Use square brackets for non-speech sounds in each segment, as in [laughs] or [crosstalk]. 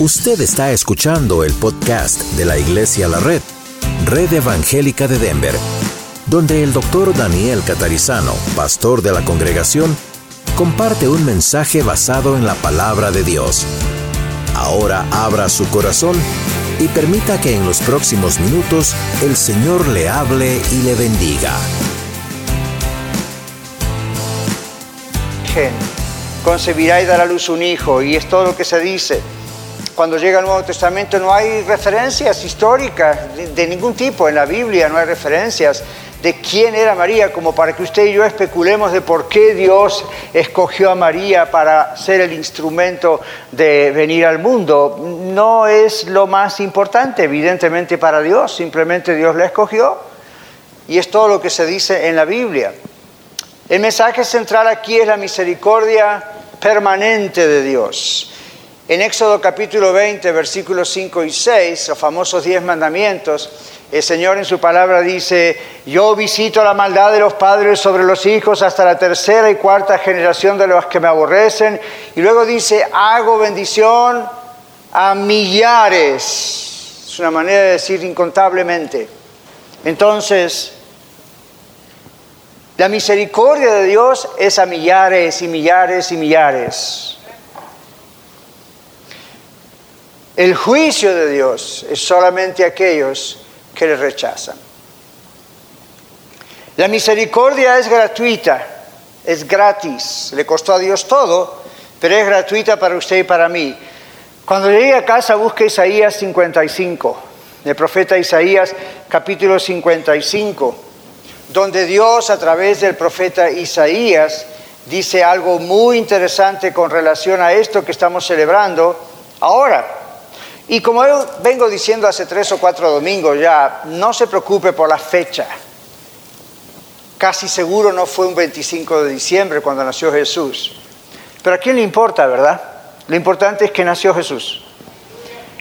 Usted está escuchando el podcast de la Iglesia La Red, Red Evangélica de Denver, donde el doctor Daniel Catarizano, pastor de la congregación, comparte un mensaje basado en la palabra de Dios. Ahora abra su corazón y permita que en los próximos minutos el Señor le hable y le bendiga. Concebirá y dará a luz un hijo, y es todo lo que se dice cuando llega el Nuevo Testamento no hay referencias históricas de, ningún tipo en la Biblia, no hay referencias de quién era María, como para que usted y yo especulemos de por qué Dios escogió a María para ser el instrumento de venir al mundo. No es lo más importante, evidentemente, para Dios, simplemente Dios la escogió y es todo lo que se dice en la Biblia. El mensaje central aquí es la misericordia permanente de Dios. En Éxodo capítulo 20, versículos 5 y 6, los famosos diez mandamientos, el Señor en su palabra dice, yo visito la maldad de los padres sobre los hijos hasta la tercera y cuarta generación de los que me aborrecen. Y luego dice, hago bendición a millares. Es una manera de decir incontablemente. Entonces, la misericordia de Dios es a millares y millares y millares. El juicio de Dios es solamente aquellos que le rechazan. La misericordia es gratuita, es gratis, le costó a Dios todo, pero es gratuita para usted y para mí. Cuando llegue a casa busque Isaías 55, el profeta Isaías capítulo 55, donde Dios a través del profeta Isaías dice algo muy interesante con relación a esto que estamos celebrando ahora. Y como yo vengo diciendo hace tres o cuatro domingos ya, no se preocupe por la fecha. Casi seguro no fue un 25 de diciembre cuando nació Jesús. Pero a quién le importa, ¿verdad? Lo importante es que nació Jesús.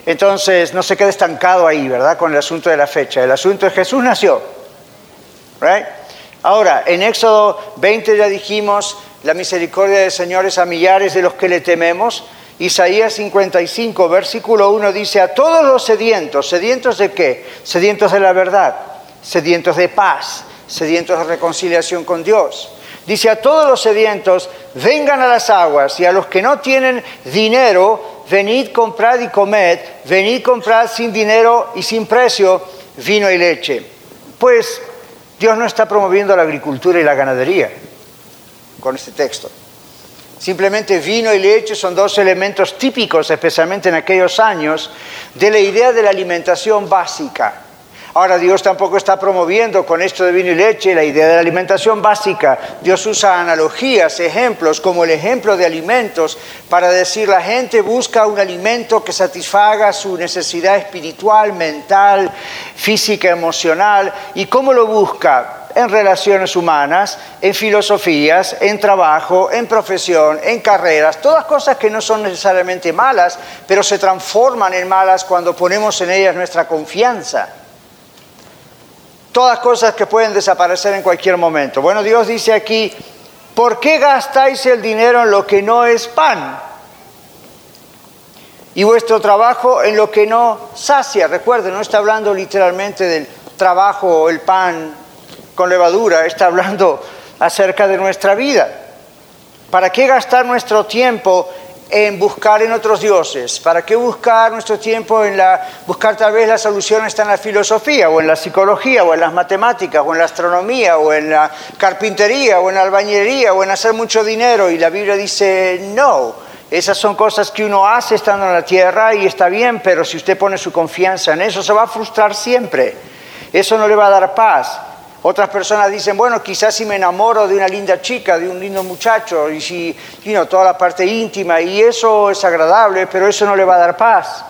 Entonces, no se quede estancado ahí, ¿verdad? Con el asunto de la fecha. El asunto es Jesús nació. Right? Ahora, en Éxodo 20 ya dijimos, la misericordia del Señor es a millares de los que le tememos. Isaías 55, versículo 1 dice, a todos los sedientos, sedientos de qué? Sedientos de la verdad, sedientos de paz, sedientos de reconciliación con Dios. Dice, a todos los sedientos, vengan a las aguas, y a los que no tienen dinero, venid, comprad y comed, venid, comprad sin dinero y sin precio vino y leche. Pues Dios no está promoviendo la agricultura y la ganadería con este texto. Simplemente vino y leche son dos elementos típicos, especialmente en aquellos años, de la idea de la alimentación básica. Ahora Dios tampoco está promoviendo con esto de vino y leche la idea de la alimentación básica. Dios usa analogías, ejemplos, como el ejemplo de alimentos, para decir la gente busca un alimento que satisfaga su necesidad espiritual, mental, física, emocional. ¿Y cómo lo busca? en relaciones humanas, en filosofías, en trabajo, en profesión, en carreras, todas cosas que no son necesariamente malas, pero se transforman en malas cuando ponemos en ellas nuestra confianza. Todas cosas que pueden desaparecer en cualquier momento. Bueno, Dios dice aquí, ¿por qué gastáis el dinero en lo que no es pan? Y vuestro trabajo en lo que no sacia. Recuerden, no está hablando literalmente del trabajo o el pan con levadura, está hablando acerca de nuestra vida. ¿Para qué gastar nuestro tiempo en buscar en otros dioses? ¿Para qué buscar nuestro tiempo en la buscar tal vez la solución está en la filosofía o en la psicología o en las matemáticas o en la astronomía o en la carpintería o en la albañilería o en hacer mucho dinero? Y la Biblia dice, no, esas son cosas que uno hace estando en la tierra y está bien, pero si usted pone su confianza en eso se va a frustrar siempre. Eso no le va a dar paz. Otras personas dicen, bueno, quizás si me enamoro de una linda chica, de un lindo muchacho, y si, you toda la parte íntima, y eso es agradable, pero eso no le va a dar paz.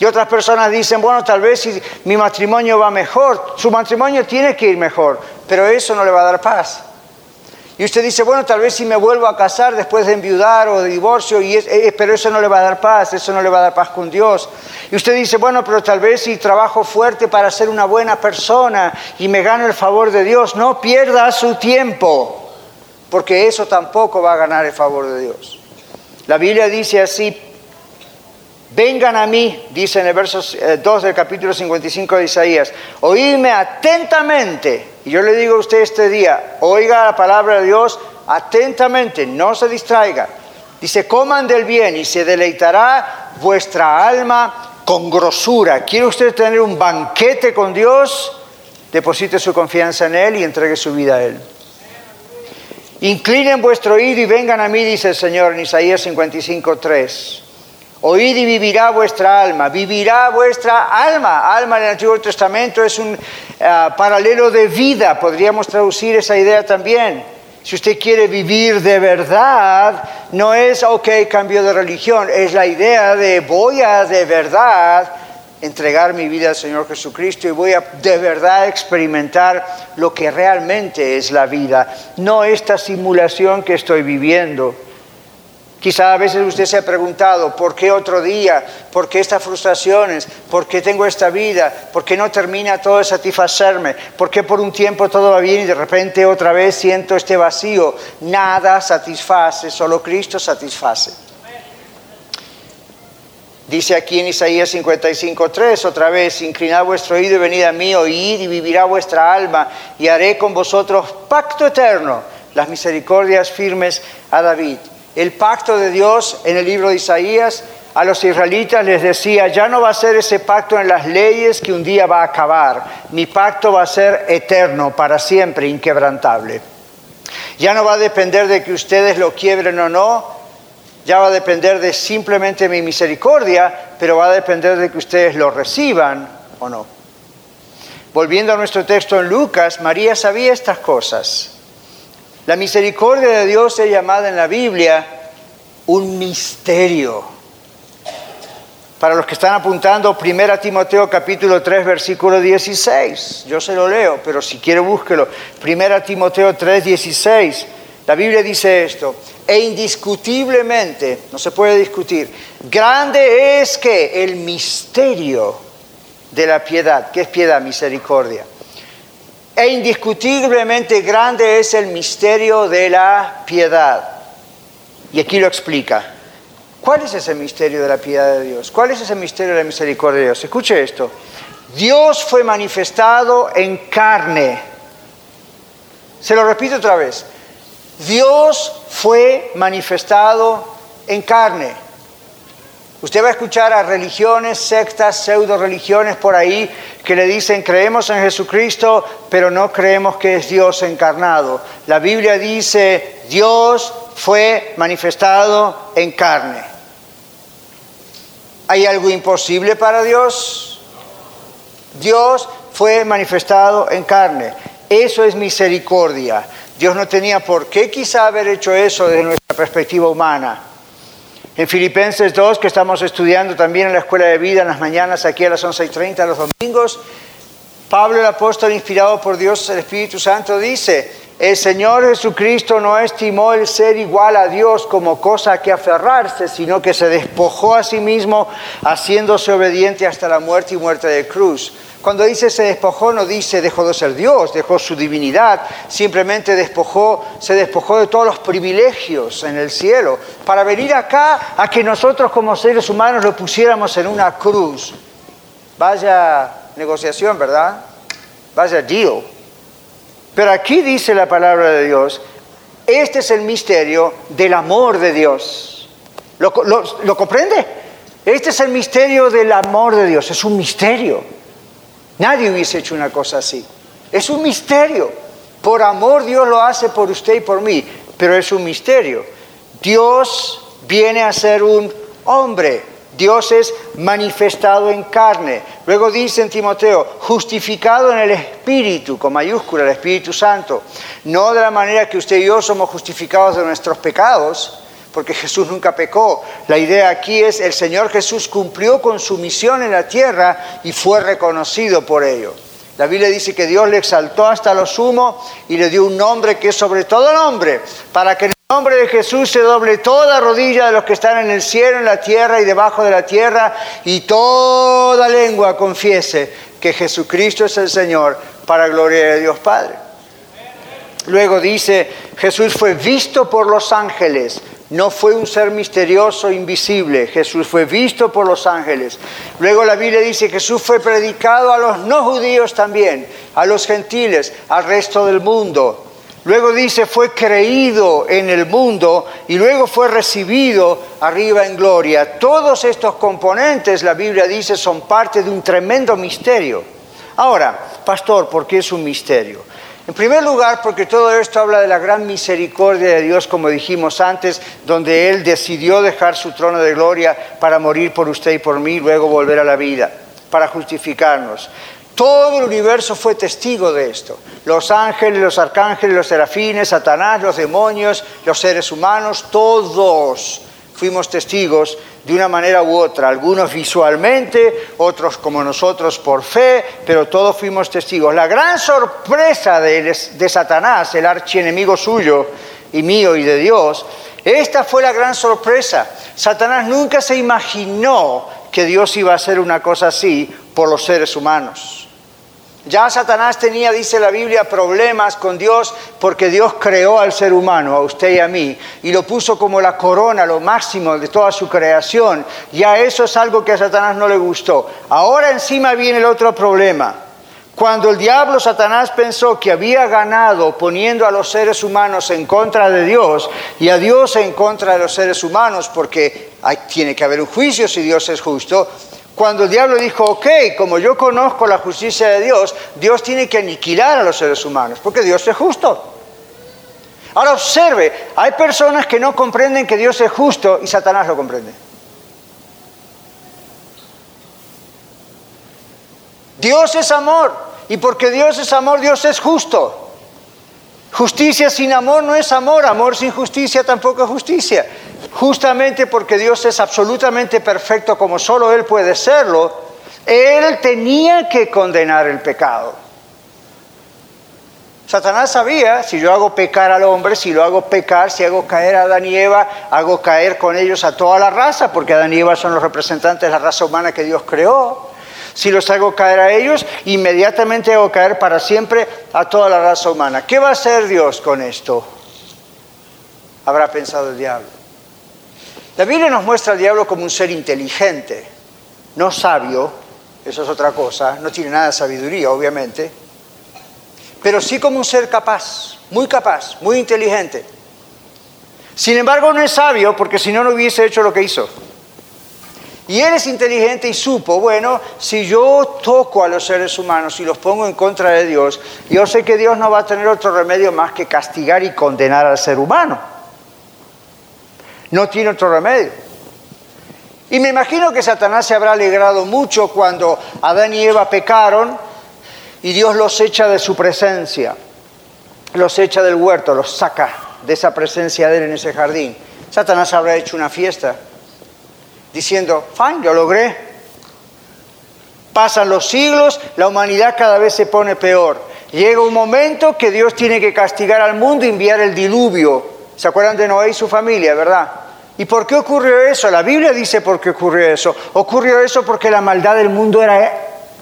Y otras personas dicen, bueno, tal vez si mi matrimonio va mejor, su matrimonio tiene que ir mejor, pero eso no le va a dar paz. Y usted dice, bueno, tal vez si me vuelvo a casar después de enviudar o de divorcio, y eh, pero eso no le va a dar paz, eso no le va a dar paz con Dios. Y usted dice, bueno, pero tal vez si trabajo fuerte para ser una buena persona y me gano el favor de Dios, no pierda su tiempo, porque eso tampoco va a ganar el favor de Dios. La Biblia dice así, Vengan a mí, dice en el verso 2 eh, del capítulo 55 de Isaías, oídme atentamente. Y yo le digo a usted este día, oiga la palabra de Dios atentamente, no se distraiga. Dice, coman del bien y se deleitará vuestra alma con grosura. ¿Quiere usted tener un banquete con Dios? Deposite su confianza en Él y entregue su vida a Él. Inclinen vuestro oído y vengan a mí, dice el Señor en Isaías 55, 3. Oíd y vivirá vuestra alma, vivirá vuestra alma. Alma en el Antiguo Testamento es un ah, paralelo de vida, podríamos traducir esa idea también. Si usted quiere vivir de verdad, no es, ok, cambio de religión, es la idea de voy a de verdad entregar mi vida al Señor Jesucristo y voy a de verdad experimentar lo que realmente es la vida, no esta simulación que estoy viviendo. Quizá a veces usted se ha preguntado, ¿por qué otro día? ¿Por qué estas frustraciones? ¿Por qué tengo esta vida? ¿Por qué no termina todo de satisfacerme? ¿Por qué por un tiempo todo va bien y de repente otra vez siento este vacío? Nada satisface, solo Cristo satisface. Dice aquí en Isaías 55.3, otra vez, inclinad vuestro oído y venid a mí, oíd y vivirá vuestra alma, y haré con vosotros pacto eterno, las misericordias firmes a David. El pacto de Dios en el libro de Isaías a los israelitas les decía, ya no va a ser ese pacto en las leyes que un día va a acabar, mi pacto va a ser eterno, para siempre, inquebrantable. Ya no va a depender de que ustedes lo quiebren o no, ya va a depender de simplemente mi misericordia, pero va a depender de que ustedes lo reciban o no. Volviendo a nuestro texto en Lucas, María sabía estas cosas. La misericordia de Dios es llamada en la Biblia un misterio. Para los que están apuntando, 1 Timoteo capítulo 3, versículo 16. Yo se lo leo, pero si quiere búsquelo. 1 Timoteo 3, 16. La Biblia dice esto, e indiscutiblemente, no se puede discutir, grande es que el misterio de la piedad, ¿qué es piedad? Misericordia. E indiscutiblemente grande es el misterio de la piedad. Y aquí lo explica. ¿Cuál es ese misterio de la piedad de Dios? ¿Cuál es ese misterio de la misericordia de Dios? Escuche esto. Dios fue manifestado en carne. Se lo repito otra vez. Dios fue manifestado en carne. Usted va a escuchar a religiones, sectas, pseudo religiones por ahí que le dicen creemos en Jesucristo, pero no creemos que es Dios encarnado. La Biblia dice Dios fue manifestado en carne. ¿Hay algo imposible para Dios? Dios fue manifestado en carne. Eso es misericordia. Dios no tenía por qué quizá haber hecho eso desde nuestra perspectiva humana. En Filipenses 2, que estamos estudiando también en la Escuela de Vida en las mañanas, aquí a las 11.30 los domingos, Pablo el apóstol, inspirado por Dios, el Espíritu Santo, dice, el Señor Jesucristo no estimó el ser igual a Dios como cosa que aferrarse, sino que se despojó a sí mismo, haciéndose obediente hasta la muerte y muerte de cruz. Cuando dice se despojó, no dice dejó de ser Dios, dejó su divinidad, simplemente despojó, se despojó de todos los privilegios en el cielo para venir acá a que nosotros como seres humanos lo pusiéramos en una cruz. Vaya negociación, ¿verdad? Vaya deal. Pero aquí dice la palabra de Dios, este es el misterio del amor de Dios. ¿Lo, lo comprende? Este es el misterio del amor de Dios, es un misterio. Nadie hubiese hecho una cosa así. Es un misterio. Por amor Dios lo hace por usted y por mí, pero es un misterio. Dios viene a ser un hombre. Dios es manifestado en carne. Luego dice en Timoteo, justificado en el Espíritu, con mayúscula, el Espíritu Santo. No de la manera que usted y yo somos justificados de nuestros pecados, porque Jesús nunca pecó. La idea aquí es, el Señor Jesús cumplió con su misión en la tierra y fue reconocido por ello. La Biblia dice que Dios le exaltó hasta lo sumo y le dio un nombre que es sobre todo nombre, para que en el nombre de Jesús se doble toda rodilla de los que están en el cielo, en la tierra y debajo de la tierra, y toda lengua confiese que Jesucristo es el Señor, para gloria de Dios Padre. Luego dice, Jesús fue visto por los ángeles, no fue un ser misterioso, invisible. Jesús fue visto por los ángeles. Luego la Biblia dice que Jesús fue predicado a los no judíos también, a los gentiles, al resto del mundo. Luego dice, fue creído en el mundo y luego fue recibido arriba en gloria. Todos estos componentes, la Biblia dice, son parte de un tremendo misterio. Ahora, pastor, ¿por qué es un misterio? En primer lugar, porque todo esto habla de la gran misericordia de Dios, como dijimos antes, donde Él decidió dejar su trono de gloria para morir por usted y por mí, luego volver a la vida, para justificarnos. Todo el universo fue testigo de esto. Los ángeles, los arcángeles, los serafines, Satanás, los demonios, los seres humanos, todos fuimos testigos de una manera u otra, algunos visualmente, otros como nosotros por fe, pero todos fuimos testigos. La gran sorpresa de, Satanás, el archienemigo suyo y mío y de Dios, esta fue la gran sorpresa. Satanás nunca se imaginó que Dios iba a hacer una cosa así por los seres humanos. Ya Satanás tenía, dice la Biblia, problemas con Dios porque Dios creó al ser humano, a usted y a mí, y lo puso como la corona, lo máximo de toda su creación. Ya eso es algo que a Satanás no le gustó. Ahora encima viene el otro problema. Cuando el diablo Satanás pensó que había ganado poniendo a los seres humanos en contra de Dios y a Dios en contra de los seres humanos, porque tiene que haber un juicio si Dios es justo, cuando el diablo dijo, ok, como yo conozco la justicia de Dios, Dios tiene que aniquilar a los seres humanos, porque Dios es justo. Ahora observe, hay personas que no comprenden que Dios es justo y Satanás lo comprende. Dios es amor y porque Dios es amor, Dios es justo. Justicia sin amor no es amor, amor sin justicia tampoco es justicia justamente porque Dios es absolutamente perfecto como solo Él puede serlo, Él tenía que condenar el pecado. Satanás sabía, si yo hago pecar al hombre, si lo hago pecar, si hago caer a Adán y Eva, hago caer con ellos a toda la raza, porque Adán y Eva son los representantes de la raza humana que Dios creó. Si los hago caer a ellos, inmediatamente hago caer para siempre a toda la raza humana. ¿Qué va a hacer Dios con esto? Habrá pensado el diablo. La Biblia nos muestra al diablo como un ser inteligente, no sabio, eso es otra cosa, no tiene nada de sabiduría, obviamente, pero sí como un ser capaz, muy capaz, muy inteligente. Sin embargo, no es sabio porque si no, no hubiese hecho lo que hizo. Y él es inteligente y supo, bueno, si yo toco a los seres humanos y los pongo en contra de Dios, yo sé que Dios no va a tener otro remedio más que castigar y condenar al ser humano no tiene otro remedio. Y me imagino que Satanás se habrá alegrado mucho cuando Adán y Eva pecaron y Dios los echa de su presencia, los echa del huerto, los saca de esa presencia de él en ese jardín. Satanás habrá hecho una fiesta diciendo, fine, lo logré. Pasan los siglos, la humanidad cada vez se pone peor. Llega un momento que Dios tiene que castigar al mundo y enviar el diluvio. ¿Se acuerdan de Noé y su familia, verdad? ¿Y por qué ocurrió eso? La Biblia dice por qué ocurrió eso. Ocurrió eso porque la maldad del mundo era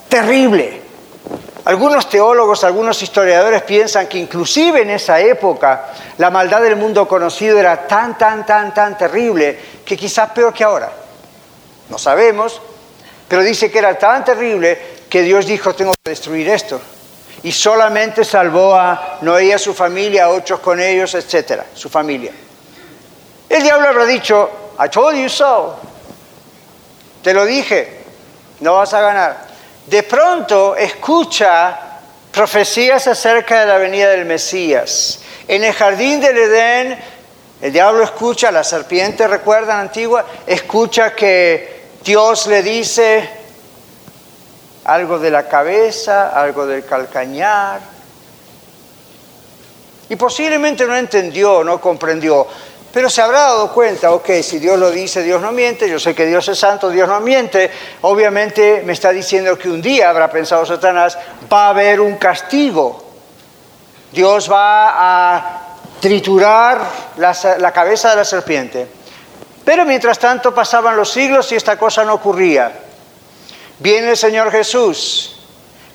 terrible. Algunos teólogos, algunos historiadores piensan que inclusive en esa época la maldad del mundo conocido era tan, tan, tan, tan terrible que quizás peor que ahora. No sabemos, pero dice que era tan terrible que Dios dijo, tengo que destruir esto. Y solamente salvó a Noé y a su familia, a ocho con ellos, etcétera, su familia. El diablo habrá dicho, I told you so. Te lo dije, no vas a ganar. De pronto escucha profecías acerca de la venida del Mesías. En el jardín del Edén, el diablo escucha, la serpiente, recuerdan antigua, escucha que Dios le dice algo de la cabeza, algo del calcañar. Y posiblemente no entendió, no comprendió. Pero se habrá dado cuenta, ok, si Dios lo dice, Dios no miente, yo sé que Dios es santo, Dios no miente, obviamente me está diciendo que un día, habrá pensado Satanás, va a haber un castigo. Dios va a triturar la, la cabeza de la serpiente. Pero mientras tanto pasaban los siglos y esta cosa no ocurría. Viene el Señor Jesús,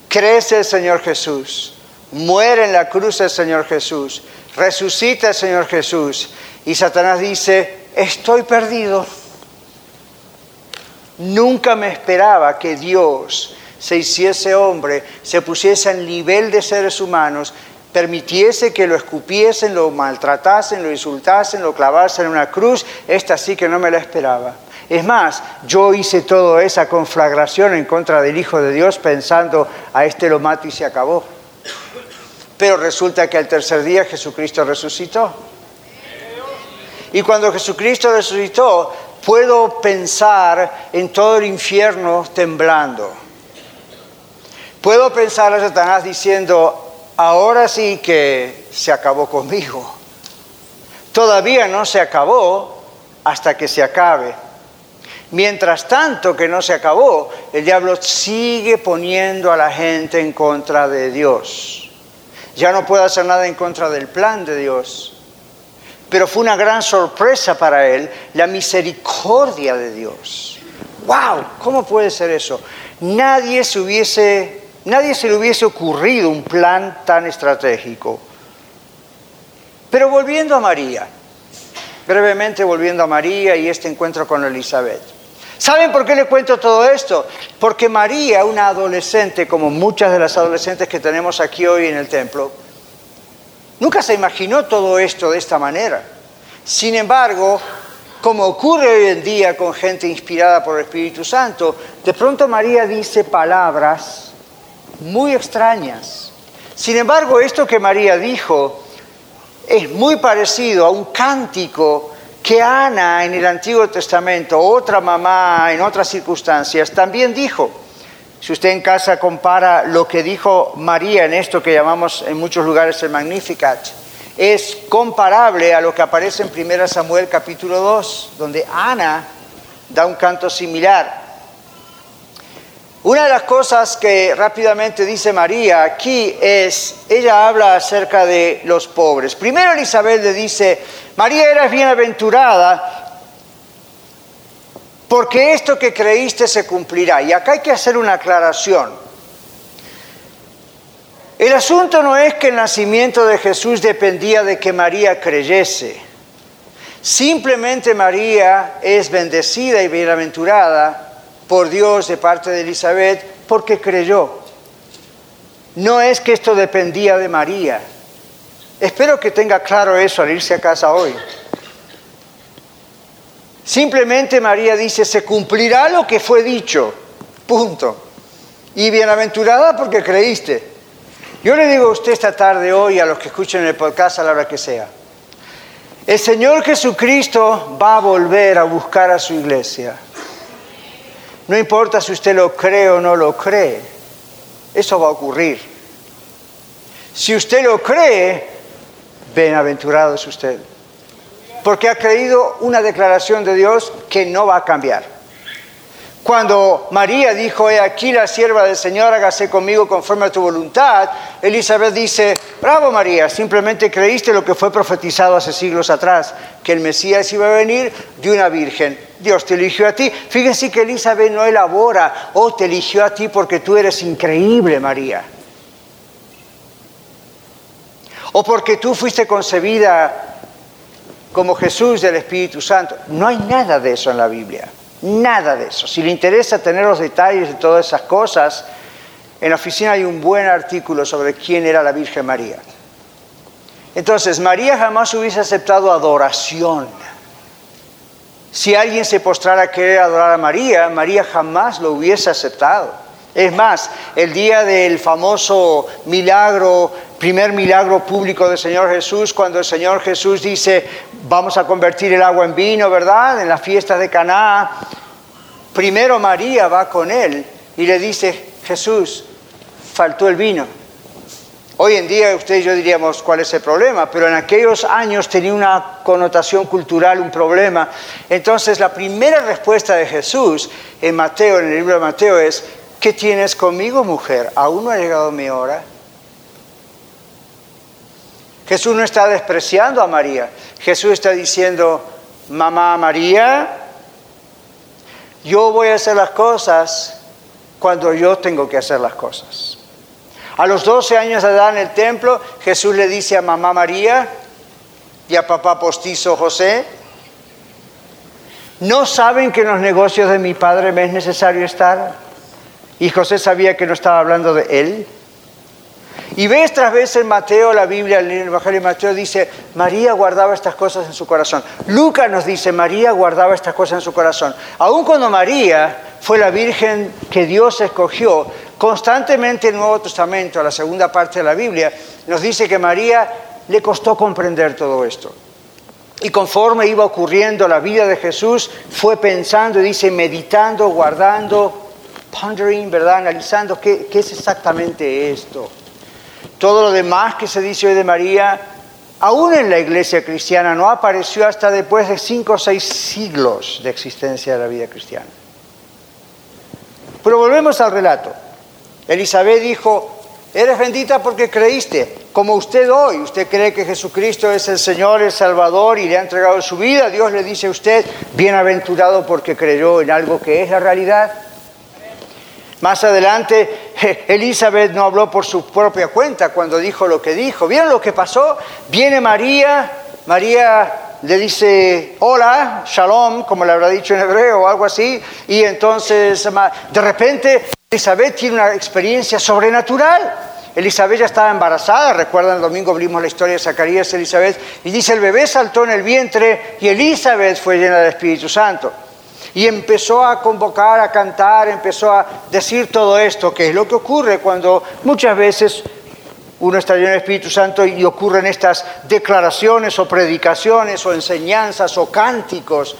crece el Señor Jesús, muere en la cruz el Señor Jesús, resucita el Señor Jesús y Satanás dice, estoy perdido. Nunca me esperaba que Dios se hiciese hombre, se pusiese al nivel de seres humanos, permitiese que lo escupiesen, lo maltratasen, lo insultasen, lo clavasen en una cruz. Esta sí que no me la esperaba. Es más, yo hice toda esa conflagración en contra del Hijo de Dios pensando, a este lo mato y se acabó. Pero resulta que al tercer día Jesucristo resucitó. Y cuando Jesucristo resucitó, puedo pensar en todo el infierno temblando. Puedo pensar a Satanás diciendo, ahora sí que se acabó conmigo. Todavía no se acabó hasta que se acabe. Mientras tanto que no se acabó, el diablo sigue poniendo a la gente en contra de Dios. Ya no puede hacer nada en contra del plan de Dios. Pero fue una gran sorpresa para él la misericordia de Dios. ¡Wow! ¿Cómo puede ser eso? Nadie se hubiese, nadie se le hubiese ocurrido un plan tan estratégico. Pero volviendo a María, brevemente volviendo a María y este encuentro con Elizabeth. ¿Saben por qué le cuento todo esto? Porque María, una adolescente, como muchas de las adolescentes que tenemos aquí hoy en el templo, nunca se imaginó todo esto de esta manera. Sin embargo, como ocurre hoy en día con gente inspirada por el Espíritu Santo, de pronto María dice palabras muy extrañas. Sin embargo, esto que María dijo es muy parecido a un cántico que Ana en el Antiguo Testamento, otra mamá en otras circunstancias, también dijo, si usted en casa compara lo que dijo María en esto que llamamos en muchos lugares el Magnificat, es comparable a lo que aparece en 1 Samuel capítulo 2, donde Ana da un canto similar. Una de las cosas que rápidamente dice María aquí es, ella habla acerca de los pobres. Primero Elizabeth le dice, María eres bienaventurada porque esto que creíste se cumplirá. Y acá hay que hacer una aclaración. El asunto no es que el nacimiento de Jesús dependía de que María creyese. Simplemente María es bendecida y bienaventurada por Dios de parte de Elizabeth porque creyó. No es que esto dependía de María. Espero que tenga claro eso al irse a casa hoy. Simplemente María dice, se cumplirá lo que fue dicho. Punto. Y bienaventurada porque creíste. Yo le digo a usted esta tarde hoy, a los que escuchen el podcast a la hora que sea, el Señor Jesucristo va a volver a buscar a su iglesia. No importa si usted lo cree o no lo cree, eso va a ocurrir. Si usted lo cree, bienaventurado es usted, porque ha creído una declaración de Dios que no va a cambiar. Cuando María dijo, he aquí la sierva del Señor, hágase conmigo conforme a tu voluntad, Elizabeth dice, bravo María, simplemente creíste lo que fue profetizado hace siglos atrás, que el Mesías iba a venir de una virgen. Dios te eligió a ti. Fíjense que Elizabeth no elabora, oh, te eligió a ti porque tú eres increíble, María. O porque tú fuiste concebida como Jesús del Espíritu Santo. No hay nada de eso en la Biblia. Nada de eso. Si le interesa tener los detalles de todas esas cosas, en la oficina hay un buen artículo sobre quién era la Virgen María. Entonces, María jamás hubiese aceptado adoración. Si alguien se postrara a querer adorar a María, María jamás lo hubiese aceptado. Es más, el día del famoso milagro, primer milagro público del Señor Jesús, cuando el Señor Jesús dice, vamos a convertir el agua en vino, ¿verdad? En la fiesta de Caná. Primero María va con él y le dice, Jesús, faltó el vino. Hoy en día usted yo diríamos cuál es el problema, pero en aquellos años tenía una connotación cultural, un problema. Entonces la primera respuesta de Jesús en Mateo, en el libro de Mateo es, ¿qué tienes conmigo mujer? ¿Aún no ha llegado mi hora? Jesús no está despreciando a María, Jesús está diciendo, mamá María, yo voy a hacer las cosas cuando yo tengo que hacer las cosas. A los 12 años de edad en el templo, Jesús le dice a mamá María y a papá postizo José, ¿No saben que en los negocios de mi padre me es necesario estar? Y José sabía que no estaba hablando de él. Y ves tras vez en Mateo, la Biblia, el Evangelio de Mateo dice, María guardaba estas cosas en su corazón. Lucas nos dice, María guardaba estas cosas en su corazón. Aun cuando María fue la Virgen que Dios escogió, constantemente en el Nuevo Testamento, la segunda parte de la Biblia, nos dice que María le costó comprender todo esto. Y conforme iba ocurriendo la vida de Jesús, fue pensando, dice, meditando, guardando, pondering, ¿verdad? Analizando qué, qué es exactamente esto. Todo lo demás que se dice hoy de María, aún en la iglesia cristiana, no apareció hasta después de cinco o seis siglos de existencia de la vida cristiana. Pero volvemos al relato. Elizabeth dijo, eres bendita porque creíste, como usted hoy, usted cree que Jesucristo es el Señor, el Salvador y le ha entregado su vida, Dios le dice a usted, bienaventurado porque creyó en algo que es la realidad. Más adelante, Elizabeth no habló por su propia cuenta cuando dijo lo que dijo. ¿Vieron lo que pasó? Viene María, María le dice, hola, shalom, como le habrá dicho en hebreo o algo así, y entonces de repente Elizabeth tiene una experiencia sobrenatural. Elizabeth ya estaba embarazada, recuerdan el domingo vimos la historia de Zacarías y Elizabeth, y dice, el bebé saltó en el vientre y Elizabeth fue llena del Espíritu Santo. Y empezó a convocar, a cantar, empezó a decir todo esto, que es lo que ocurre cuando muchas veces uno está lleno del Espíritu Santo y ocurren estas declaraciones o predicaciones o enseñanzas o cánticos.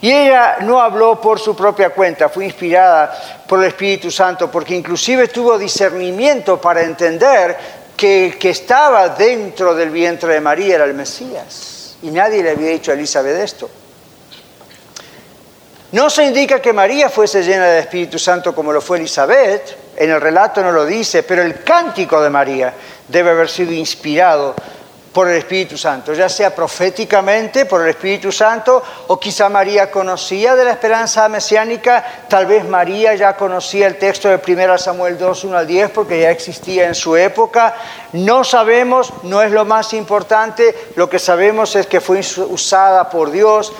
Y ella no habló por su propia cuenta, fue inspirada por el Espíritu Santo, porque inclusive tuvo discernimiento para entender que el que estaba dentro del vientre de María era el Mesías. Y nadie le había dicho a Elizabeth esto. No se indica que María fuese llena del Espíritu Santo como lo fue Elizabeth, en el relato no lo dice, pero el cántico de María debe haber sido inspirado por el Espíritu Santo, ya sea proféticamente por el Espíritu Santo o quizá María conocía de la esperanza mesiánica, tal vez María ya conocía el texto de 1 Samuel 2, 1 al 10 porque ya existía en su época. No sabemos, no es lo más importante, lo que sabemos es que fue usada por Dios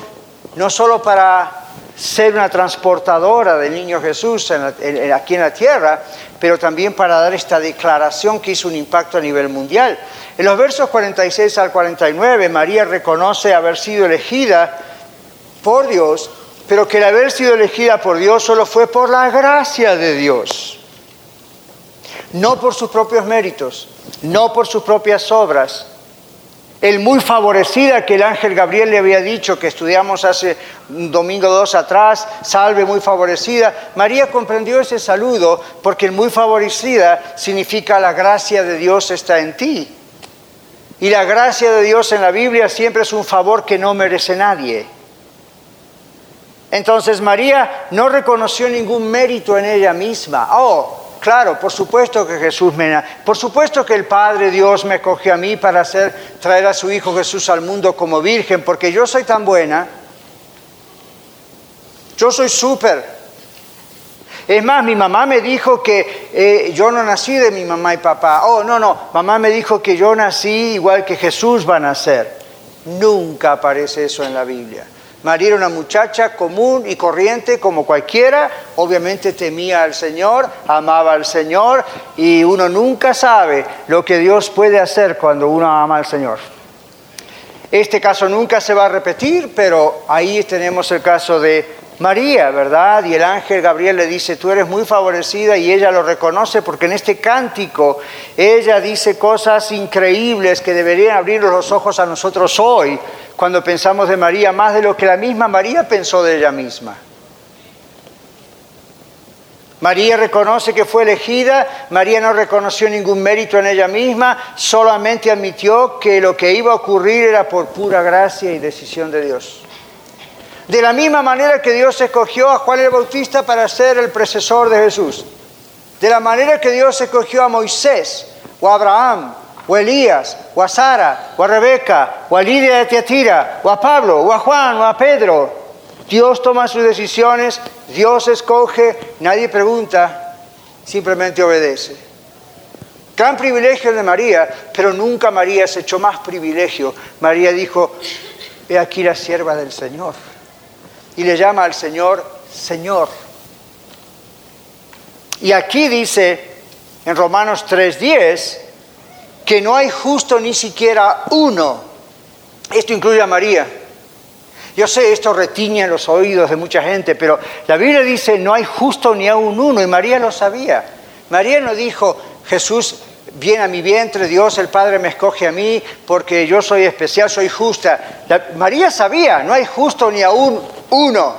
no solo para ser una transportadora del niño Jesús aquí en la tierra, pero también para dar esta declaración que hizo un impacto a nivel mundial. En los versos 46 al 49, María reconoce haber sido elegida por Dios, pero que el haber sido elegida por Dios solo fue por la gracia de Dios, no por sus propios méritos, no por sus propias obras, el muy favorecida que el ángel Gabriel le había dicho, que estudiamos hace un domingo dos atrás, salve muy favorecida. María comprendió ese saludo porque el muy favorecida significa la gracia de Dios está en ti. Y la gracia de Dios en la Biblia siempre es un favor que no merece nadie. Entonces María no reconoció ningún mérito en ella misma. Oh, Claro, por supuesto que Jesús me... Por supuesto que el Padre Dios me cogió a mí para hacer, traer a su Hijo Jesús al mundo como virgen, porque yo soy tan buena. Yo soy súper. Es más, mi mamá me dijo que eh, yo no nací de mi mamá y papá. Oh, no, no, mamá me dijo que yo nací igual que Jesús va a nacer. Nunca aparece eso en la Biblia. María era una muchacha común y corriente como cualquiera, obviamente temía al Señor, amaba al Señor y uno nunca sabe lo que Dios puede hacer cuando uno ama al Señor. Este caso nunca se va a repetir, pero ahí tenemos el caso de María, ¿verdad? Y el ángel Gabriel le dice, tú eres muy favorecida y ella lo reconoce porque en este cántico ella dice cosas increíbles que deberían abrir los ojos a nosotros hoy cuando pensamos de María, más de lo que la misma María pensó de ella misma. María reconoce que fue elegida, María no reconoció ningún mérito en ella misma, solamente admitió que lo que iba a ocurrir era por pura gracia y decisión de Dios. De la misma manera que Dios escogió a Juan el Bautista para ser el precesor de Jesús. De la manera que Dios escogió a Moisés o a Abraham o a Elías o a Sara o a Rebeca o a Lidia de Tiatira o a Pablo o a Juan o a Pedro. Dios toma sus decisiones, Dios escoge, nadie pregunta, simplemente obedece. Gran privilegio de María, pero nunca María se echó más privilegio. María dijo, he aquí la sierva del Señor y le llama al Señor Señor. Y aquí dice en Romanos 3:10 que no hay justo ni siquiera uno. Esto incluye a María. Yo sé, esto retiña en los oídos de mucha gente, pero la Biblia dice no hay justo ni aún uno y María lo sabía. María no dijo, Jesús viene a mi vientre, Dios el Padre me escoge a mí porque yo soy especial, soy justa. María sabía, no hay justo ni aún uno.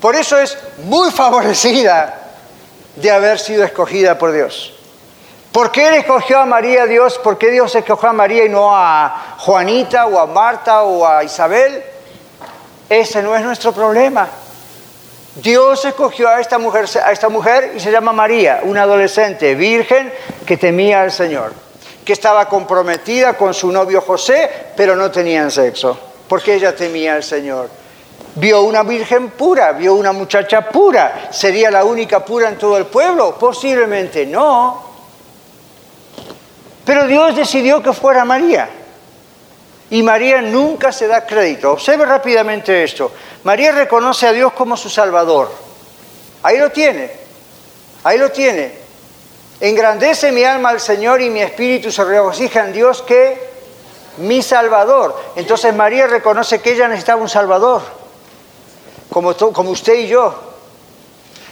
Por eso es muy favorecida de haber sido escogida por Dios. ¿Por qué él escogió a María Dios? ¿Por qué Dios escogió a María y no a Juanita o a Marta o a Isabel? Ese no es nuestro problema. Dios escogió a esta mujer, a esta mujer y se llama María, una adolescente virgen que temía al Señor, que estaba comprometida con su novio José, pero no tenían sexo, porque ella temía al Señor. Vio una virgen pura, vio una muchacha pura. ¿Sería la única pura en todo el pueblo? Posiblemente no. Pero Dios decidió que fuera María. Y María nunca se da crédito. Observe rápidamente esto. María reconoce a Dios como su Salvador. Ahí lo tiene. Ahí lo tiene. Engrandece mi alma al Señor y mi espíritu se regocija en Dios que mi Salvador. Entonces María reconoce que ella necesitaba un Salvador, como, usted y yo.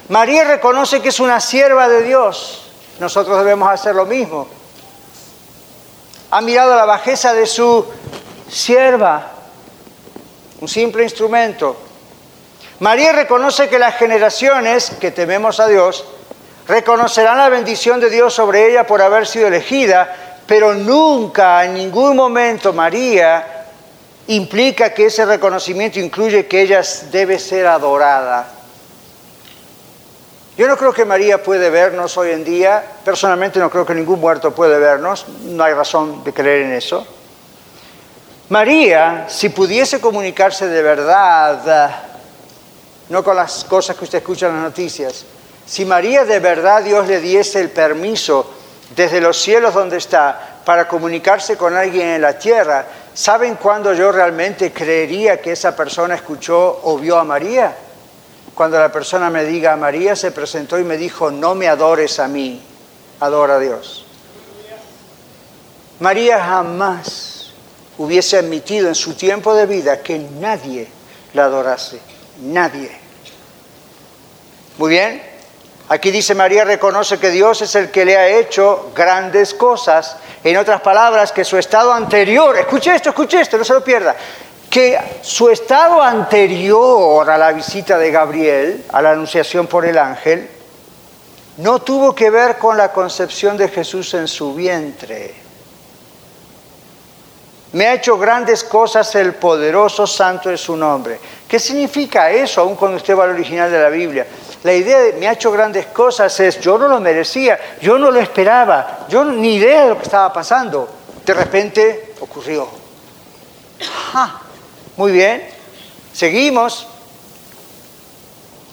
María reconoce que es una sierva de Dios. Nosotros debemos hacer lo mismo. Ha mirado la bajeza de su sierva, un simple instrumento. María reconoce que las generaciones que tememos a Dios reconocerán la bendición de Dios sobre ella por haber sido elegida, pero nunca, en ningún momento, María implica que ese reconocimiento incluye que ella debe ser adorada. Yo no creo que María puede vernos hoy en día, personalmente no creo que ningún muerto puede vernos, no hay razón de creer en eso. María, si pudiese comunicarse de verdad, no con las cosas que usted escucha en las noticias, si María de verdad Dios le diese el permiso desde los cielos donde está para comunicarse con alguien en la tierra, ¿saben cuándo yo realmente creería que esa persona escuchó o vio a María? Cuando la persona me diga, María se presentó y me dijo, no me adores a mí, adora a Dios. María jamás hubiese admitido en su tiempo de vida que nadie la adorase, nadie. Muy bien, aquí dice María reconoce que Dios es el que le ha hecho grandes cosas. En otras palabras, que su estado anterior, escuche esto, escuche esto, no se lo pierda, que su estado anterior a la visita de Gabriel, a la anunciación por el ángel, no tuvo que ver con la concepción de Jesús en su vientre me ha hecho grandes cosas el poderoso santo es su nombre. ¿Qué significa eso, aún cuando usted va al original de la Biblia? La idea de me ha hecho grandes cosas es yo no lo merecía, yo no lo esperaba, yo ni idea de lo que estaba pasando. De repente ocurrió. Muy bien, seguimos.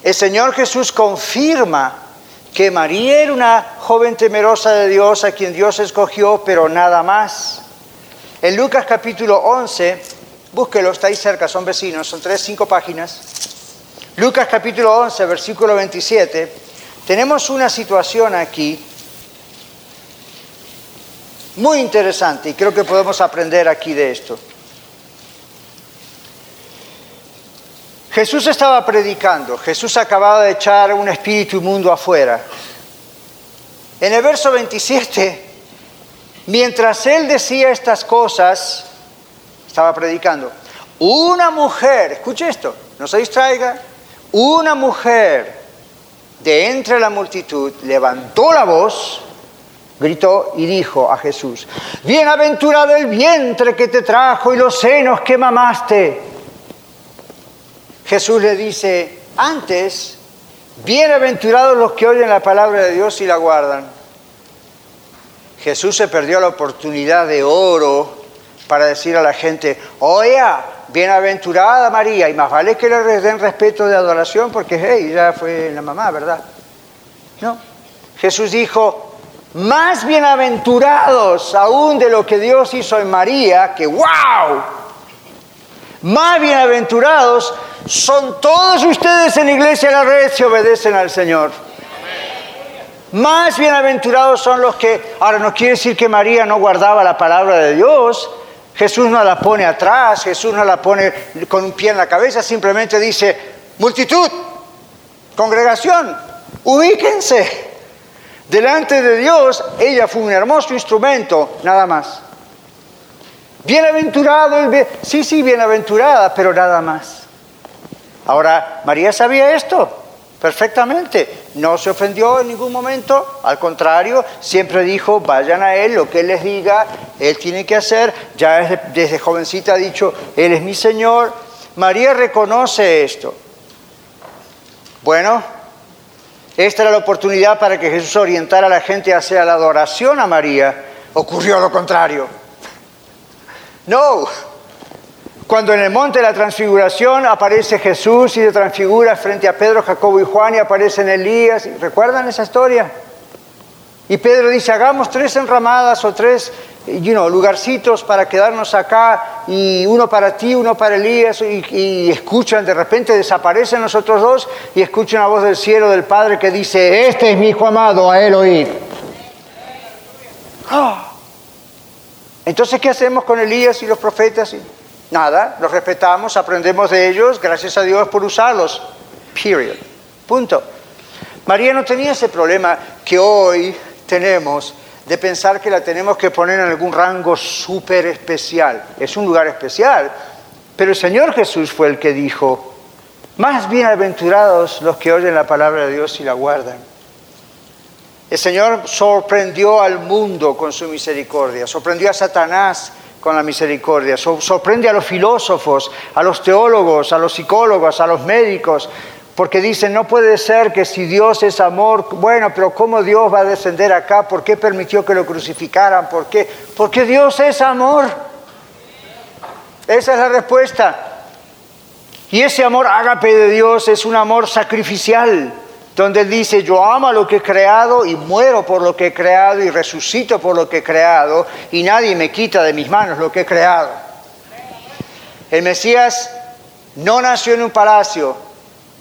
El Señor Jesús confirma que María era una joven temerosa de Dios a quien Dios escogió, pero nada más. En Lucas capítulo 11, búsquelo, está ahí cerca, son vecinos, son tres, cinco páginas. Lucas capítulo 11, versículo 27, tenemos una situación aquí muy interesante y creo que podemos aprender aquí de esto. Jesús estaba predicando, Jesús acababa de echar un espíritu inmundo afuera. En el verso 27 Mientras él decía estas cosas, estaba predicando, una mujer, escuche esto, no se distraiga, una mujer de entre la multitud levantó la voz, gritó y dijo a Jesús, bienaventurado el vientre que te trajo y los senos que mamaste. Jesús le dice, antes, bienaventurados los que oyen la palabra de Dios y la guardan. Jesús se perdió la oportunidad de oro para decir a la gente, oye, bienaventurada María, y más vale que le den respeto de adoración porque, hey, ya fue la mamá, ¿verdad? No. Jesús dijo, más bienaventurados aún de lo que Dios hizo en María, que wow, Más bienaventurados son todos ustedes en la iglesia de la red si obedecen al Señor. Más bienaventurados son los que, ahora no quiere decir que María no guardaba la palabra de Dios, Jesús no la pone atrás, Jesús no la pone con un pie en la cabeza, simplemente dice, multitud, congregación, ubíquense. Delante de Dios, ella fue un hermoso instrumento, nada más. Bienaventurado, sí, sí, bienaventurada, pero nada más. Ahora, María sabía esto perfectamente, no se ofendió en ningún momento, al contrario, siempre dijo, vayan a Él, lo que Él les diga, Él tiene que hacer, ya desde, jovencita ha dicho, Él es mi Señor. María reconoce esto. Bueno, esta era la oportunidad para que Jesús orientara a la gente hacia la adoración a María. Ocurrió lo contrario. No. Cuando en el monte de la transfiguración aparece Jesús y se transfigura frente a Pedro, Jacobo y Juan y aparecen Elías. ¿Recuerdan esa historia? Y Pedro dice, hagamos tres enramadas o tres you lugarcitos para quedarnos acá y uno para ti, uno para Elías y, escuchan, de repente desaparecen los otros dos y escuchan la voz del cielo del Padre que dice, este es mi hijo amado, a él oír. ¡Ah! Entonces, ¿qué hacemos con Elías y los profetas? Nada, los respetamos, aprendemos de ellos, gracias a Dios por usarlos. Period. Punto. María no tenía ese problema que hoy tenemos de pensar que la tenemos que poner en algún rango súper especial. Es un lugar especial, pero el Señor Jesús fue el que dijo, más bienaventurados los que oyen la palabra de Dios y la guardan. El Señor sorprendió al mundo con su misericordia, sorprendió a Satanás con la misericordia, sorprende a los filósofos, a los teólogos, a los psicólogos, a los médicos, porque dicen, no puede ser que si Dios es amor, bueno, pero ¿cómo Dios va a descender acá? ¿Por qué permitió que lo crucificaran? ¿Por qué? Porque Dios es amor. Esa es la respuesta. Y ese amor ágape de Dios es un amor sacrificial, donde Él dice, yo amo lo que he creado y muero por lo que he creado y resucito por lo que he creado y nadie me quita de mis manos lo que he creado. El Mesías no nació en un palacio,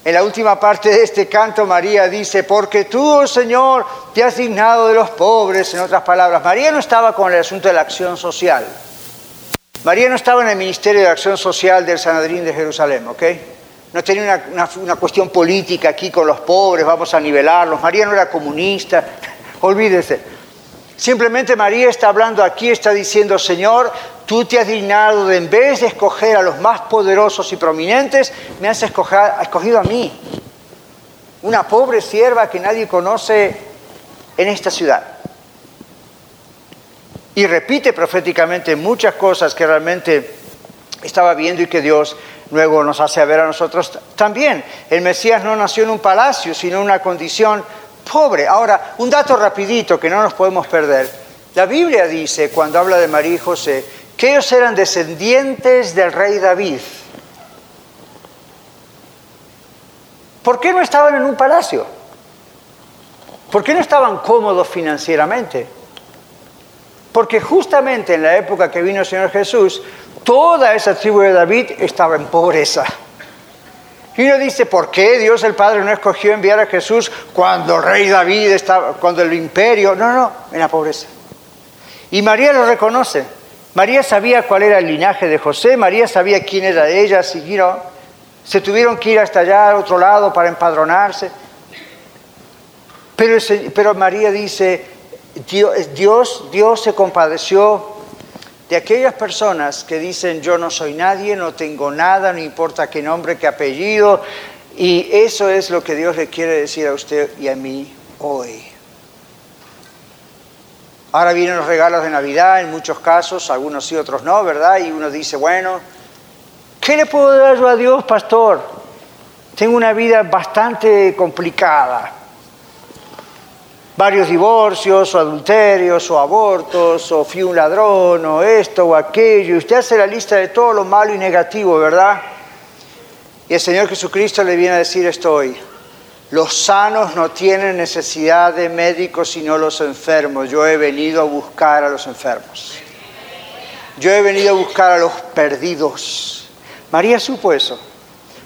en la última parte de este canto María dice, porque tú, oh Señor, te has dignado de los pobres, en otras palabras. María no estaba con el asunto de la acción social. María no estaba en el Ministerio de Acción Social del Sanadrín de Jerusalén, ¿ok? No tenía una, una cuestión política aquí con los pobres, vamos a nivelarlos. María no era comunista, [laughs] olvídese. Simplemente María está hablando aquí, está diciendo, Señor, tú te has dignado de en vez de escoger a los más poderosos y prominentes, me has escogido a mí, una pobre sierva que nadie conoce en esta ciudad. Y repite proféticamente muchas cosas que realmente estaba viendo y que Dios luego nos hace ver a nosotros también. El Mesías no nació en un palacio, sino en una condición pobre. Ahora, un dato rapidito que no nos podemos perder. La Biblia dice, cuando habla de María y José, que ellos eran descendientes del rey David. ¿Por qué no estaban en un palacio? ¿Por qué no estaban cómodos financieramente? Porque justamente en la época que vino el Señor Jesús, toda esa tribu de David estaba en pobreza. Y uno dice, ¿por qué Dios el Padre no escogió enviar a Jesús cuando el rey David estaba, cuando el imperio? No, no, en la pobreza. Y María lo reconoce. María sabía cuál era el linaje de José, María sabía quién era ella, si, se tuvieron que ir hasta allá al otro lado para empadronarse. Pero, pero María dice, Dios, Dios, Dios se compadeció de aquellas personas que dicen yo no soy nadie, no tengo nada, no importa qué nombre, qué apellido, y eso es lo que Dios le quiere decir a usted y a mí hoy. Ahora vienen los regalos de Navidad, en muchos casos, algunos sí, otros no, ¿verdad? Y uno dice, bueno, ¿qué le puedo dar yo a Dios, pastor? Tengo una vida bastante complicada varios divorcios o adulterios o abortos o fui un ladrón o esto o aquello. Usted hace la lista de todo lo malo y negativo, ¿verdad? Y el Señor Jesucristo le viene a decir esto hoy. Los sanos no tienen necesidad de médicos sino los enfermos. Yo he venido a buscar a los enfermos. Yo he venido a buscar a los perdidos. María supo eso.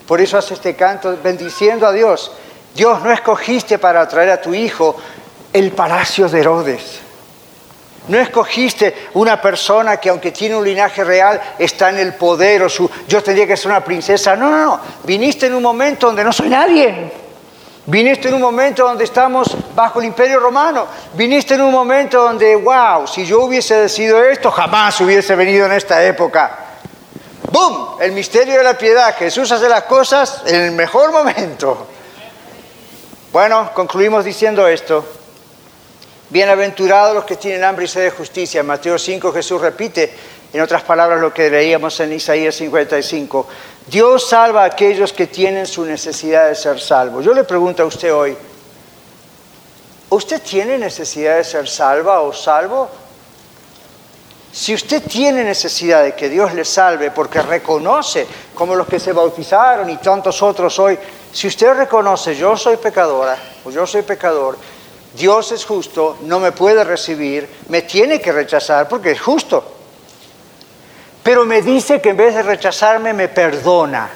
Por eso hace este canto bendiciendo a Dios. Dios, no escogiste para traer a tu hijo el palacio de Herodes. No escogiste una persona que aunque tiene un linaje real está en el poder o su yo tendría que ser una princesa. No, no, no. Viniste en un momento donde no soy nadie. Viniste en un momento donde estamos bajo el imperio romano. Viniste en un momento donde, wow, si yo hubiese decidido esto, jamás hubiese venido en esta época. ¡Bum! El misterio de la piedad. Jesús hace las cosas en el mejor momento. Bueno, concluimos diciendo esto. Bienaventurados los que tienen hambre y sed de justicia. En Mateo 5 Jesús repite, en otras palabras, lo que leíamos en Isaías 55. Dios salva a aquellos que tienen su necesidad de ser salvos. Yo le pregunto a usted hoy, ¿usted tiene necesidad de ser salva o salvo? Si usted tiene necesidad de que Dios le salve porque reconoce, como los que se bautizaron y tantos otros hoy, si usted reconoce, yo soy pecadora o yo soy pecador, Dios es justo, no me puede recibir, me tiene que rechazar porque es justo. Pero me dice que en vez de rechazarme me perdona.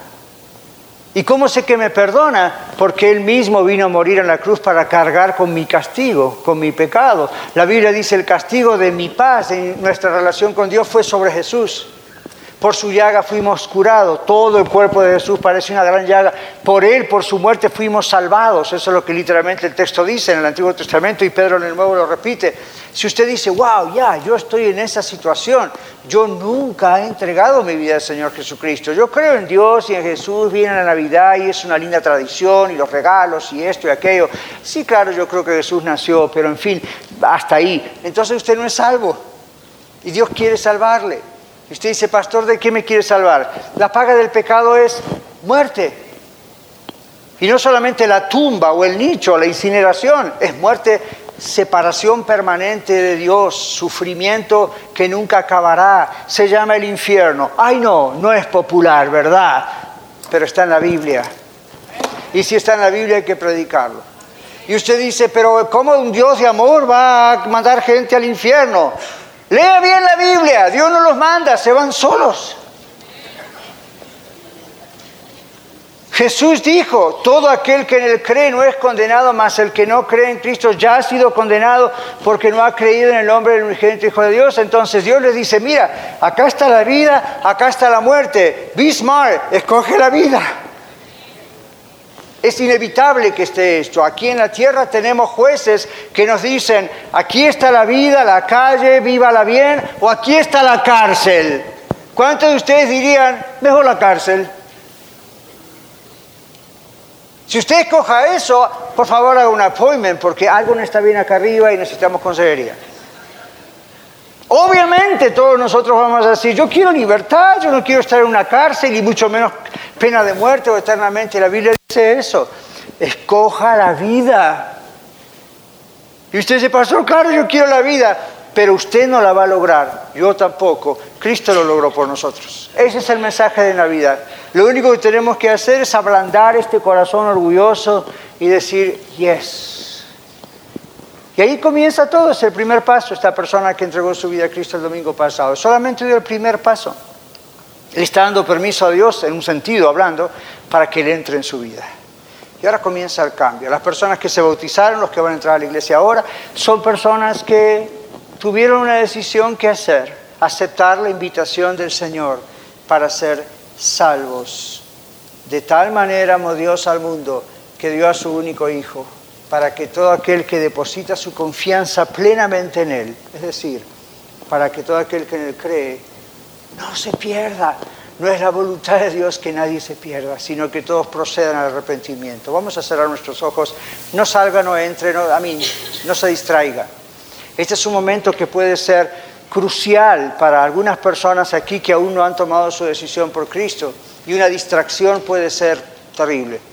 ¿Y cómo sé que me perdona? Porque Él mismo vino a morir en la cruz para cargar con mi castigo, con mi pecado. La Biblia dice, el castigo de mi paz en nuestra relación con Dios fue sobre Jesús. Por su llaga fuimos curados. Todo el cuerpo de Jesús parece una gran llaga. Por él, por su muerte, fuimos salvados. Eso es lo que literalmente el texto dice en el Antiguo Testamento y Pedro en el Nuevo lo repite. Si usted dice, wow, ya, yo estoy en esa situación, yo nunca he entregado mi vida al Señor Jesucristo. Yo creo en Dios y en Jesús, viene la Navidad y es una linda tradición y los regalos y esto y aquello. Sí, claro, yo creo que Jesús nació, pero en fin, hasta ahí. Entonces usted no es salvo y Dios quiere salvarle. Usted dice, pastor, ¿de qué me quiere salvar? La paga del pecado es muerte. Y no solamente la tumba o el nicho, la incineración, es muerte, separación permanente de Dios, sufrimiento que nunca acabará. Se llama el infierno. Ay no, no es popular, ¿verdad? Pero está en la Biblia. Y si está en la Biblia hay que predicarlo. Y usted dice, pero ¿cómo un Dios de amor va a mandar gente al infierno? Lea bien la Biblia, Dios no los manda, se van solos. Jesús dijo, todo aquel que en él cree no es condenado, mas el que no cree en Cristo ya ha sido condenado porque no ha creído en el nombre del unigénito Hijo de Dios. Entonces Dios le dice, mira, acá está la vida, acá está la muerte. Be smart, escoge la vida. Es inevitable que esté esto. Aquí en la tierra tenemos jueces que nos dicen, aquí está la vida, la calle, vívala bien, o aquí está la cárcel. ¿Cuántos de ustedes dirían, mejor la cárcel? Si usted escoja eso, por favor haga un appointment, porque algo no está bien acá arriba y necesitamos consejería. Obviamente todos nosotros vamos a decir, yo quiero libertad, yo no quiero estar en una cárcel y mucho menos pena de muerte o eternamente. La Biblia dice eso. Escoja la vida. Y usted dice, pastor, claro, yo quiero la vida, pero usted no la va a lograr. Yo tampoco. Cristo lo logró por nosotros. Ese es el mensaje de Navidad. Lo único que tenemos que hacer es ablandar este corazón orgulloso y decir, yes. Y ahí comienza todo, es el primer paso, esta persona que entregó su vida a Cristo el domingo pasado. Solamente dio el primer paso. Él está dando permiso a Dios, en un sentido hablando, para que Él entre en su vida. Y ahora comienza el cambio. Las personas que se bautizaron, los que van a entrar a la iglesia ahora, son personas que tuvieron una decisión que hacer, aceptar la invitación del Señor para ser salvos. De tal manera amó Dios al mundo que dio a su único Hijo, para que todo aquel que deposita su confianza plenamente en Él, es decir, para que todo aquel que en Él cree, no se pierda. No es la voluntad de Dios que nadie se pierda, sino que todos procedan al arrepentimiento. Vamos a cerrar nuestros ojos. No salga, no entre, no, a mí, no se distraiga. Este es un momento que puede ser crucial para algunas personas aquí que aún no han tomado su decisión por Cristo. Y una distracción puede ser terrible.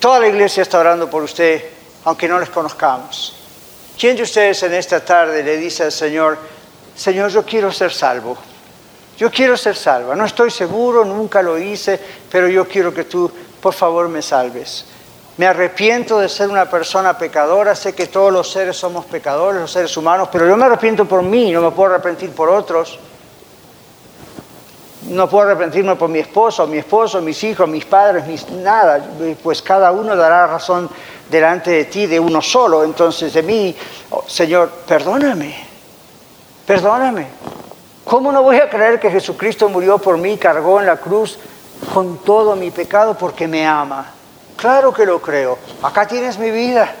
Toda la iglesia está orando por usted, aunque no les conozcamos. ¿Quién de ustedes en esta tarde le dice al Señor, Señor, yo quiero ser salvo? Yo quiero ser salva, no estoy seguro, nunca lo hice, pero yo quiero que tú, por favor, me salves. Me arrepiento de ser una persona pecadora, sé que todos los seres somos pecadores, los seres humanos, pero yo me arrepiento por mí, no me puedo arrepentir por otros. No puedo arrepentirme por mi esposo, mi esposo, mis hijos, mis padres, mis, nada, pues cada uno dará razón delante de ti, de uno solo. Entonces de mí, oh, Señor, perdóname, perdóname. ¿Cómo no voy a creer que Jesucristo murió por mí, cargó en la cruz con todo mi pecado porque me ama? Claro que lo creo. Acá tienes mi vida.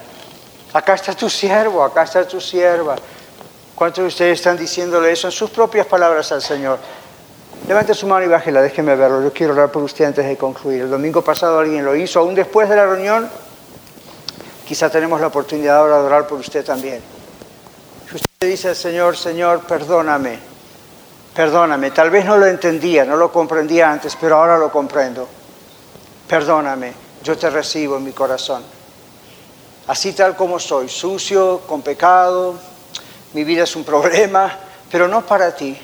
Acá está tu siervo, acá está tu sierva. ¿Cuántos de ustedes están diciéndole eso en sus propias palabras al Señor? Levante su mano y bájela, déjeme verlo. Yo quiero orar por usted antes de concluir. El domingo pasado alguien lo hizo, aún después de la reunión. Quizá tenemos la oportunidad ahora de orar por usted también. Si usted dice Señor, Señor, perdóname, perdóname. Tal vez no lo entendía, no lo comprendía antes, pero ahora lo comprendo. Perdóname, yo te recibo en mi corazón. Así tal como soy, sucio, con pecado, mi vida es un problema, pero no para ti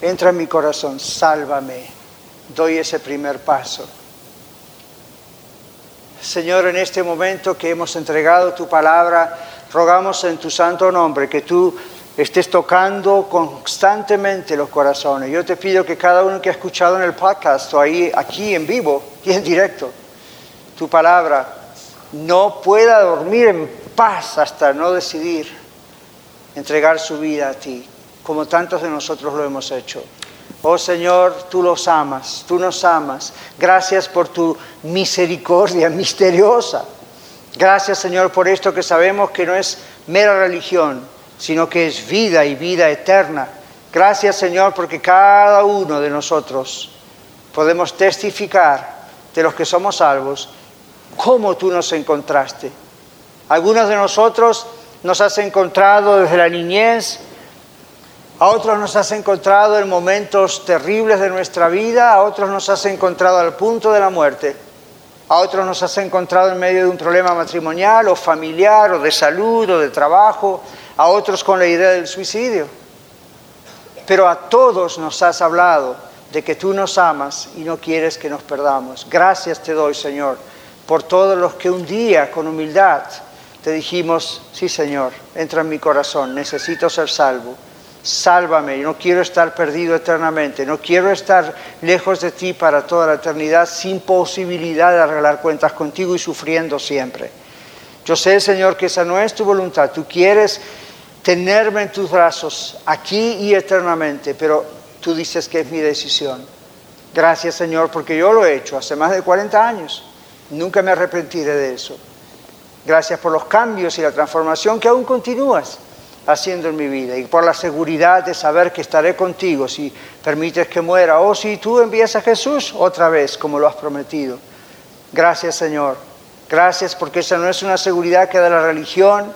entra en mi corazón, sálvame, doy ese primer paso. Señor, en este momento que hemos entregado tu palabra, rogamos en tu santo nombre que tú estés tocando constantemente los corazones. Yo te pido que cada uno que ha escuchado en el podcast o ahí, aquí en vivo y en directo, tu palabra, no pueda dormir en paz hasta no decidir entregar su vida a ti como tantos de nosotros lo hemos hecho. Oh Señor, tú los amas, tú nos amas. Gracias por tu misericordia misteriosa. Gracias Señor por esto que sabemos que no es mera religión, sino que es vida y vida eterna. Gracias Señor porque cada uno de nosotros podemos testificar de los que somos salvos cómo tú nos encontraste. Algunos de nosotros nos has encontrado desde la niñez, a otros nos has encontrado en momentos terribles de nuestra vida, a otros nos has encontrado al punto de la muerte, a otros nos has encontrado en medio de un problema matrimonial o familiar o de salud o de trabajo, a otros con la idea del suicidio. Pero a todos nos has hablado de que tú nos amas y no quieres que nos perdamos. Gracias te doy, Señor, por todos los que un día con humildad te dijimos, sí, Señor, entra en mi corazón, necesito ser salvo sálvame, no quiero estar perdido eternamente, no quiero estar lejos de ti para toda la eternidad sin posibilidad de arreglar cuentas contigo y sufriendo siempre. Yo sé, Señor, que esa no es tu voluntad, tú quieres tenerme en tus brazos aquí y eternamente, pero tú dices que es mi decisión. Gracias, Señor, porque yo lo he hecho hace más de 40 años, nunca me arrepentiré de eso. Gracias por los cambios y la transformación que aún continúas haciendo en mi vida y por la seguridad de saber que estaré contigo si permites que muera o si tú envías a Jesús otra vez como lo has prometido. Gracias Señor. Gracias porque esa no es una seguridad que da la religión,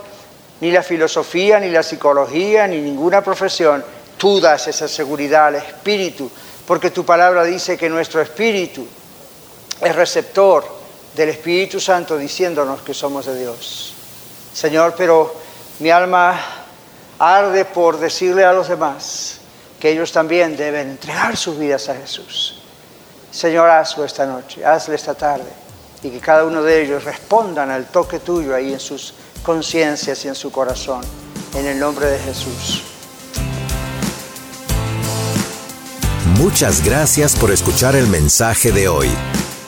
ni la filosofía, ni la psicología, ni ninguna profesión. Tú das esa seguridad al espíritu, porque tu palabra dice que nuestro espíritu es receptor del Espíritu Santo diciéndonos que somos de Dios. Señor, pero mi alma arde por decirle a los demás que ellos también deben entregar sus vidas a Jesús. Señor, hazlo esta noche, hazlo esta tarde, y que cada uno de ellos respondan al toque tuyo ahí en sus conciencias y en su corazón, en el nombre de Jesús. Muchas gracias por escuchar el mensaje de hoy.